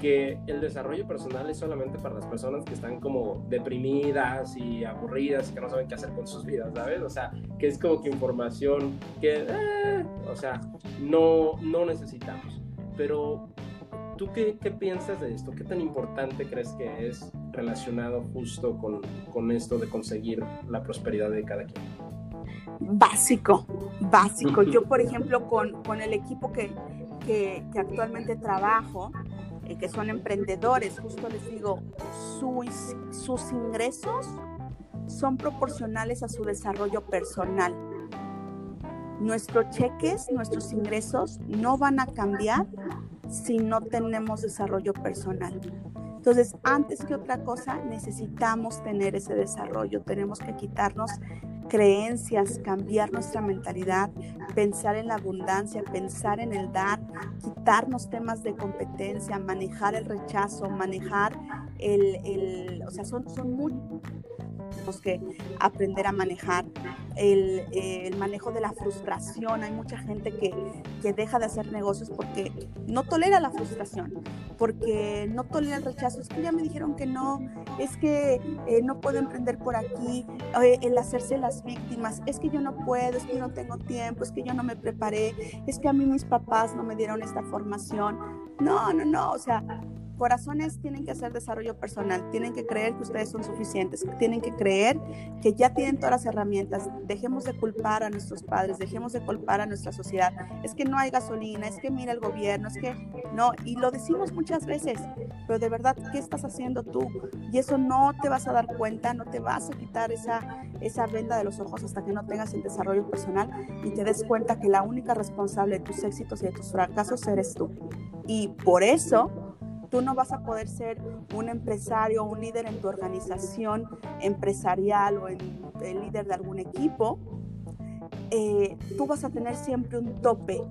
que el desarrollo personal es solamente para las personas que están como deprimidas y aburridas y que no saben qué hacer con sus vidas, ¿sabes? O sea, que es como que información que, eh, o sea, no, no necesitamos. Pero, ¿tú qué, qué, piensas de esto? ¿Qué tan importante crees que es relacionado justo con, con esto de conseguir la prosperidad de cada quien? Básico, básico. *laughs* Yo, por ejemplo, con, con el equipo que, que, que actualmente trabajo, eh, que son emprendedores, justo les digo, sus, sus ingresos son proporcionales a su desarrollo personal. Nuestros cheques, nuestros ingresos no van a cambiar si no tenemos desarrollo personal. Entonces, antes que otra cosa, necesitamos tener ese desarrollo. Tenemos que quitarnos creencias, cambiar nuestra mentalidad, pensar en la abundancia, pensar en el dar, quitarnos temas de competencia, manejar el rechazo, manejar el, el o sea, son, son muy tenemos que aprender a manejar el, el, manejo de la frustración. Hay mucha gente que, que, deja de hacer negocios porque no tolera la frustración, porque no tolera el rechazo. Es que ya me dijeron que no, es que eh, no puedo emprender por aquí, eh, el hacerse las víctimas, es que yo no puedo, es que no tengo tiempo, es que yo no me preparé, es que a mí mis papás no me dieron esta formación. No, no, no, o sea, corazones tienen que hacer desarrollo personal, tienen que creer que ustedes son suficientes, tienen que creer que ya tienen todas las herramientas. Dejemos de culpar a nuestros padres, dejemos de culpar a nuestra sociedad. Es que no hay gasolina, es que mira el gobierno, es que no, y lo decimos muchas veces, pero de verdad, ¿qué estás haciendo tú? Y eso no te vas a dar cuenta, no te vas a quitar esa, esa venda de los ojos hasta que no tengas el desarrollo personal y te des cuenta que la única responsable de tus éxitos y de tus fracasos eres tú. Y por eso Tú no vas a poder ser un empresario un líder en tu organización empresarial o en, el líder de algún equipo. Eh, tú vas a tener siempre un tope.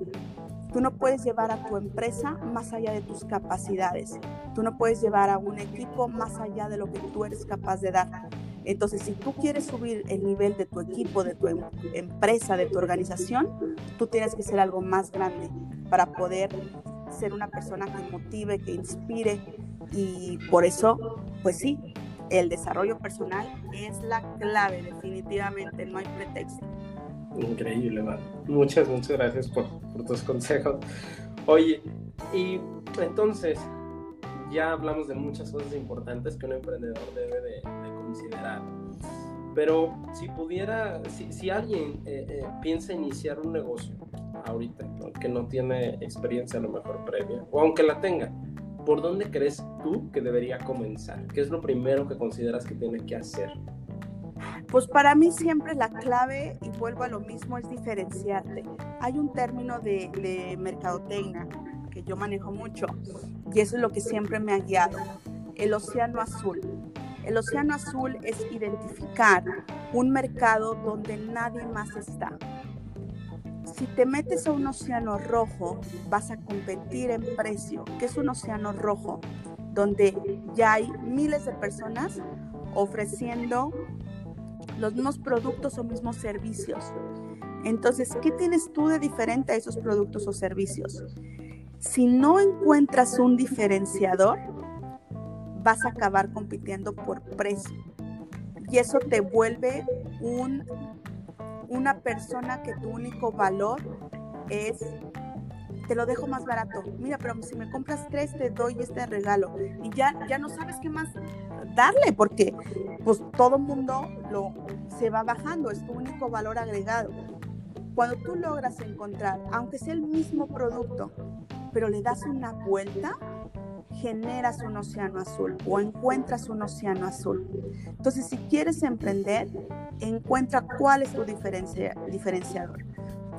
Tú no puedes llevar a tu empresa más allá de tus capacidades. Tú no puedes llevar a un equipo más allá de lo que tú eres capaz de dar. Entonces, si tú quieres subir el nivel de tu equipo, de tu em, empresa, de tu organización, tú tienes que ser algo más grande para poder ser una persona que motive, que inspire y por eso, pues sí, el desarrollo personal es la clave, definitivamente, no hay pretexto. Increíble, Mar. Muchas, muchas gracias por, por tus consejos. Oye, y entonces, ya hablamos de muchas cosas importantes que un emprendedor debe de, considerar. Pero si pudiera, si, si alguien eh, eh, piensa iniciar un negocio, ahorita, que no tiene experiencia a lo mejor previa, o aunque la tenga, ¿por dónde crees tú que debería comenzar? ¿Qué es lo primero que consideras que tiene que hacer? Pues para mí siempre la clave, y vuelvo a lo mismo, es diferenciarte. Hay un término de, de mercadotecnia que yo manejo mucho y eso es lo que siempre me ha guiado, el océano azul. El océano azul es identificar un mercado donde nadie más está, si te metes a un océano rojo, vas a competir en precio, que es un océano rojo, donde ya hay miles de personas ofreciendo los mismos productos o mismos servicios. Entonces, ¿qué tienes tú de diferente a esos productos o servicios? Si no encuentras un diferenciador, vas a acabar compitiendo por precio. Y eso te vuelve un, una persona que tu único valor es te lo dejo más barato. Mira, pero si me compras tres, te doy este regalo. Y ya, ya no sabes qué más darle, porque pues todo mundo lo, se va bajando, es tu único valor agregado. Cuando tú logras encontrar, aunque sea el mismo producto, pero le das una vuelta, generas un océano azul o encuentras un océano azul. Entonces, si quieres emprender, encuentra cuál es tu diferencia, diferenciador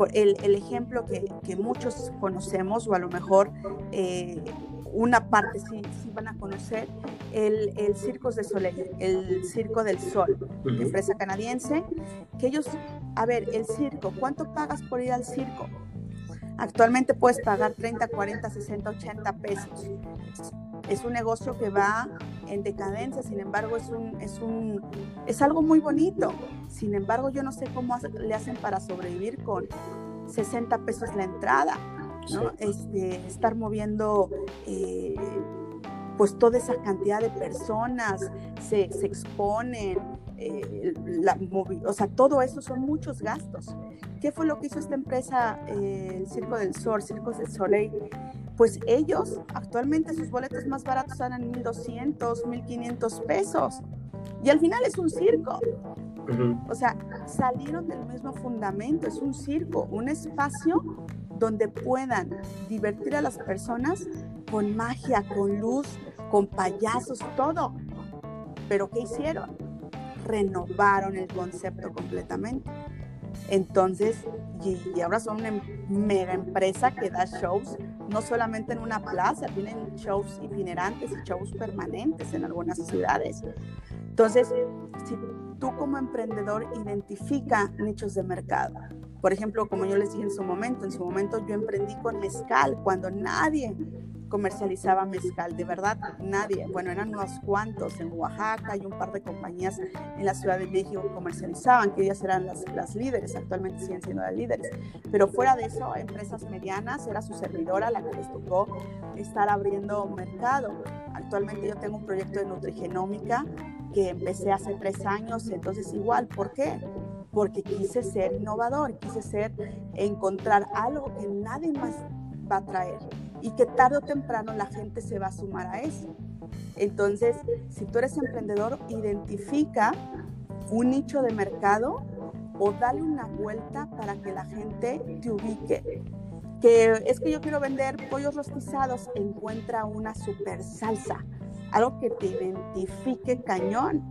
el, el ejemplo que, que, muchos conocemos, o a lo mejor eh, una parte sí, sí, van a conocer, el, el Circos de Soleil, el Circo del Sol, empresa canadiense, que ellos, a ver, el circo, ¿cuánto pagas por ir al circo? Actualmente puedes pagar 30, 40, 60, 80 pesos. Es un negocio que va en decadencia, sin embargo es un, es un es algo muy bonito. Sin embargo, yo no sé cómo le hacen para sobrevivir con 60 pesos la entrada, ¿no? Este, estar moviendo eh, pues toda esa cantidad de personas, se, se exponen, eh, la, o sea, todo eso son muchos gastos. ¿Qué fue lo que hizo esta empresa, eh, el Circo del Sol, Circos del Soleil? Pues ellos actualmente sus boletos más baratos eran 1.200, 1.500 pesos. Y al final es un circo. O sea, salieron del mismo fundamento, es un circo, un espacio donde puedan divertir a las personas con magia, con luz, con payasos, todo. Pero ¿qué hicieron? Renovaron el concepto completamente. Entonces, y, ahora son una mega empresa que da shows no solamente en una plaza, tienen shows itinerantes y shows permanentes en algunas ciudades. Entonces, si tú como emprendedor identifica nichos de mercado, por ejemplo, como yo les dije en su momento, en su momento yo emprendí con mezcal cuando nadie comercializaba mezcal, de verdad nadie. Bueno, eran unos cuantos en Oaxaca y un par de compañías en la Ciudad de México comercializaban, que ellas eran las, las líderes, actualmente siguen siendo las líderes. Pero fuera de eso, empresas medianas, era su servidora la que les tocó estar abriendo mercado. Actualmente yo tengo un proyecto de nutrigenómica que empecé hace tres años, entonces igual, ¿por qué? Porque quise ser innovador, quise ser, encontrar algo que nadie más va a traer y que tarde o temprano la gente se va a sumar a eso. Entonces, si tú eres emprendedor, identifica un nicho de mercado o dale una vuelta para que la gente te ubique. Que es que yo quiero vender pollos rostizados, encuentra una super salsa, algo que te identifique cañón,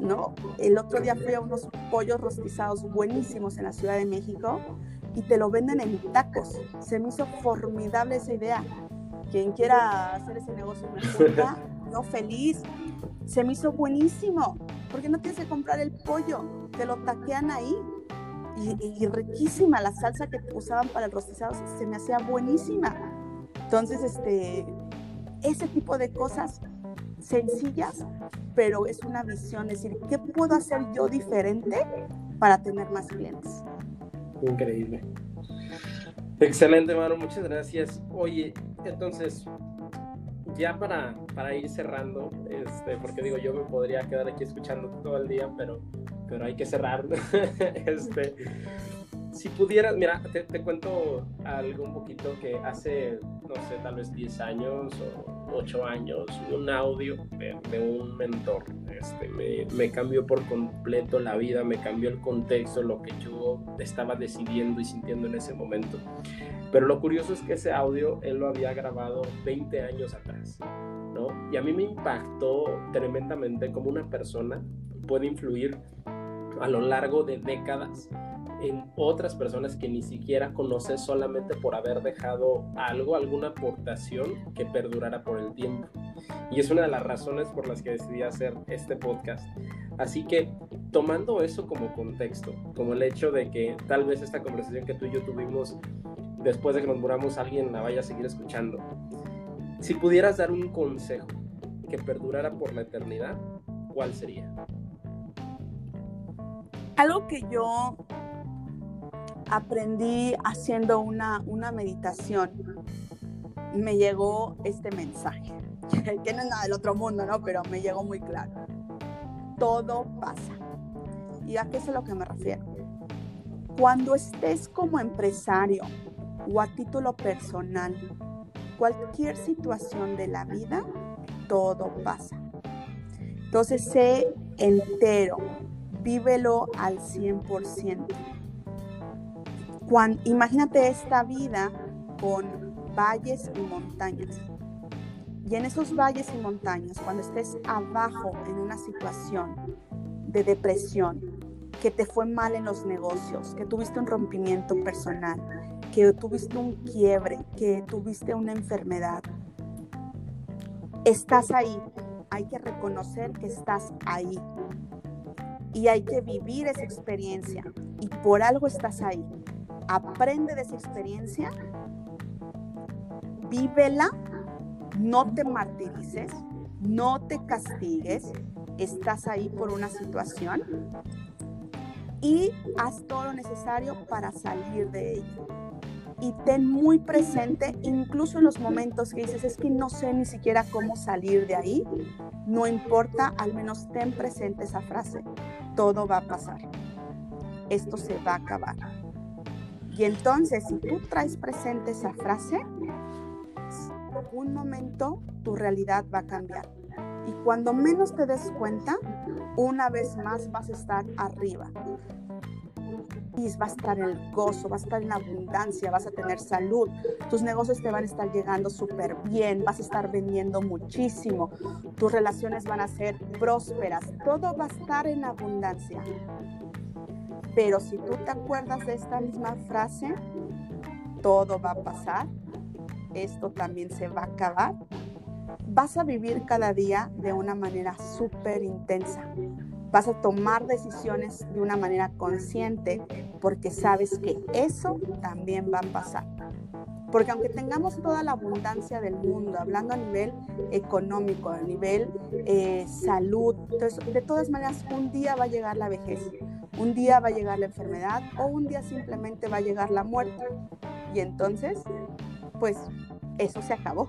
¿no? El otro día fui a unos pollos rostizados buenísimos en la Ciudad de México y te lo venden en tacos. Se me hizo formidable esa idea. Quien quiera hacer ese negocio me cuenta, no feliz. Se me hizo buenísimo, porque no tienes que comprar el pollo, te lo taquean ahí. Y, riquísima la salsa que usaban para el rostizado, se me hacía buenísima. Entonces, este, ese tipo de cosas sencillas, pero es una visión, es decir, ¿qué puedo hacer yo diferente para tener más clientes? Increíble. Excelente, mano, muchas gracias. Oye, entonces, ya para, para ir cerrando, este, porque digo, yo me podría quedar aquí escuchando todo el día, pero, pero hay que cerrar. *laughs* este, si pudieras, mira, te, te, cuento algo un poquito que hace, no sé, tal vez 10 años o 8 años, un audio de, un mentor. Este, me, me, cambió por completo la vida, me cambió el contexto, lo que yo estaba decidiendo y sintiendo en ese momento. Pero lo curioso es que ese audio él lo había grabado 20 años atrás, ¿no? Y a mí me impactó tremendamente cómo una persona puede influir a lo largo de décadas en otras personas que ni siquiera conoces solamente por haber dejado algo, alguna aportación que perdurara por el tiempo. Y es una de las razones por las que decidí hacer este podcast. Así que tomando eso como contexto, como el hecho de que tal vez esta conversación que tú y yo tuvimos después de que nos muramos alguien la vaya a seguir escuchando, si pudieras dar un consejo que perdurara por la eternidad, ¿cuál sería? Algo que yo aprendí haciendo una, meditación, me llegó este mensaje. *laughs* que no es nada del otro mundo, ¿no? Pero me llegó muy claro. Todo pasa. ¿Y a qué es a lo que me refiero? Cuando estés como empresario o a título personal, cualquier situación de la vida, todo pasa. Entonces, sé entero, vívelo al 100%. Imagínate esta vida con valles y montañas. Y en esos valles y montañas, cuando estés abajo en una situación de depresión, que te fue mal en los negocios, que tuviste un rompimiento personal, que tuviste un quiebre, que tuviste una enfermedad, estás ahí. Hay que reconocer que estás ahí. Y hay que vivir esa experiencia. Y por algo estás ahí. Aprende de esa experiencia. Vívela. No te martirices. No te castigues. Estás ahí por una situación. Y haz todo lo necesario para salir de ella y ten muy presente, incluso en los momentos que dices, es que no sé ni siquiera cómo salir de ahí, no importa, al menos ten presente esa frase, todo va a pasar, esto se va a acabar. Y entonces, si tú traes presente esa frase, un momento tu realidad va a cambiar. Y cuando menos te des cuenta, una vez más vas a estar arriba va a estar el gozo, va a estar en abundancia, vas a tener salud, tus negocios te van a estar llegando súper bien, vas a estar vendiendo muchísimo, tus relaciones van a ser prósperas, todo va a estar en abundancia. Pero si tú te acuerdas de esta misma frase, todo va a pasar, esto también se va a acabar, vas a vivir cada día de una manera súper intensa vas a tomar decisiones de una manera consciente porque sabes que eso también va a pasar. Porque aunque tengamos toda la abundancia del mundo, hablando a nivel económico, a nivel eh, salud, de todas maneras un día va a llegar la vejez, un día va a llegar la enfermedad o un día simplemente va a llegar la muerte. Y entonces, pues eso se acabó.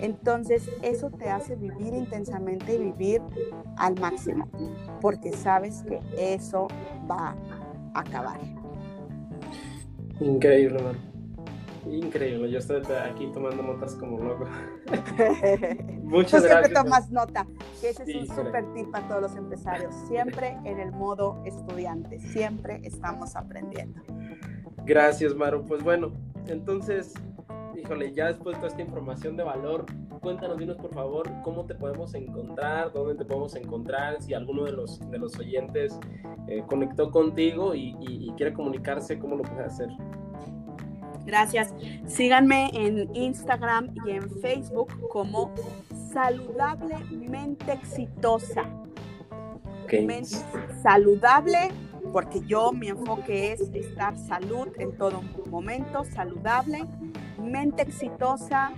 Entonces eso te hace vivir intensamente y vivir al máximo, porque sabes que eso va a acabar. Increíble. Increíble, yo estoy aquí tomando notas como loco. *laughs* Muchas Tú siempre tomas nota, que ese es un súper tip para todos los empresarios. Siempre en el modo estudiante, siempre estamos aprendiendo. Gracias, Maru. Pues bueno, entonces híjole, ya después de toda esta información de valor, cuéntanos, dinos por favor, cómo te podemos encontrar, dónde te podemos encontrar, si alguno de los, de los oyentes eh, conectó contigo y, quiere comunicarse, ¿cómo lo puede hacer? Gracias. Síganme en Instagram y en Facebook como saludablemente exitosa. saludable, porque yo mi enfoque es estar salud en todo momento, saludable mente exitosa,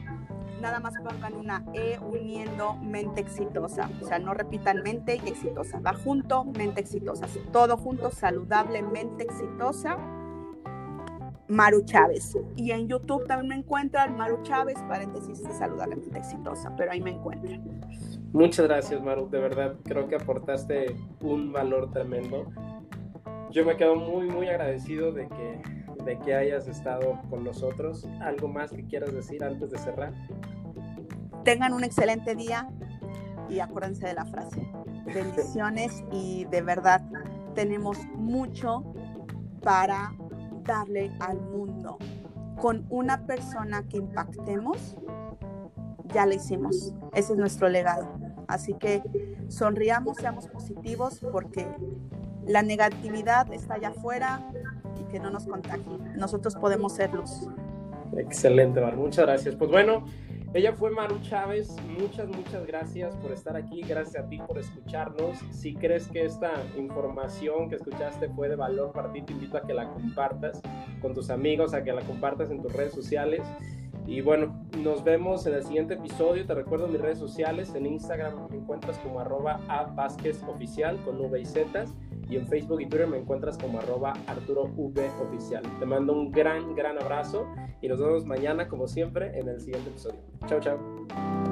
nada más pongan una E uniendo mente exitosa. O sea, no repitan mente y exitosa. Va junto, mente exitosa. Todo junto, saludable, mente exitosa. Maru Chávez. Y en YouTube también me encuentran Maru Chávez, paréntesis, saludablemente exitosa, pero ahí me encuentran. Muchas gracias, Maru. De verdad, creo que aportaste un valor tremendo. Yo me quedo muy, muy agradecido de que de que hayas estado con nosotros. ¿Algo más que quieras decir antes de cerrar? Tengan un excelente día y acuérdense de la frase. Bendiciones y de verdad tenemos mucho para darle al mundo. Con una persona que impactemos, ya lo hicimos. Ese es nuestro legado. Así que sonriamos, seamos positivos porque la negatividad está allá afuera, que no nos contagie. Nosotros podemos ser luz. Excelente, Mar. Muchas gracias. Pues bueno, ella fue Maru Chávez. Muchas, muchas gracias por estar aquí. Gracias a ti por escucharnos. Si crees que esta información que escuchaste fue de valor para ti, te invito a que la compartas con tus amigos, a que la compartas en tus redes sociales. Y bueno, nos vemos en el siguiente episodio. Te recuerdo mis redes sociales. En Instagram me encuentras como arroba a Oficial con V y Z y en Facebook y Twitter me encuentras como arroba Arturo v oficial. Te mando un gran, gran abrazo y nos vemos mañana como siempre en el siguiente episodio. Chao, chao.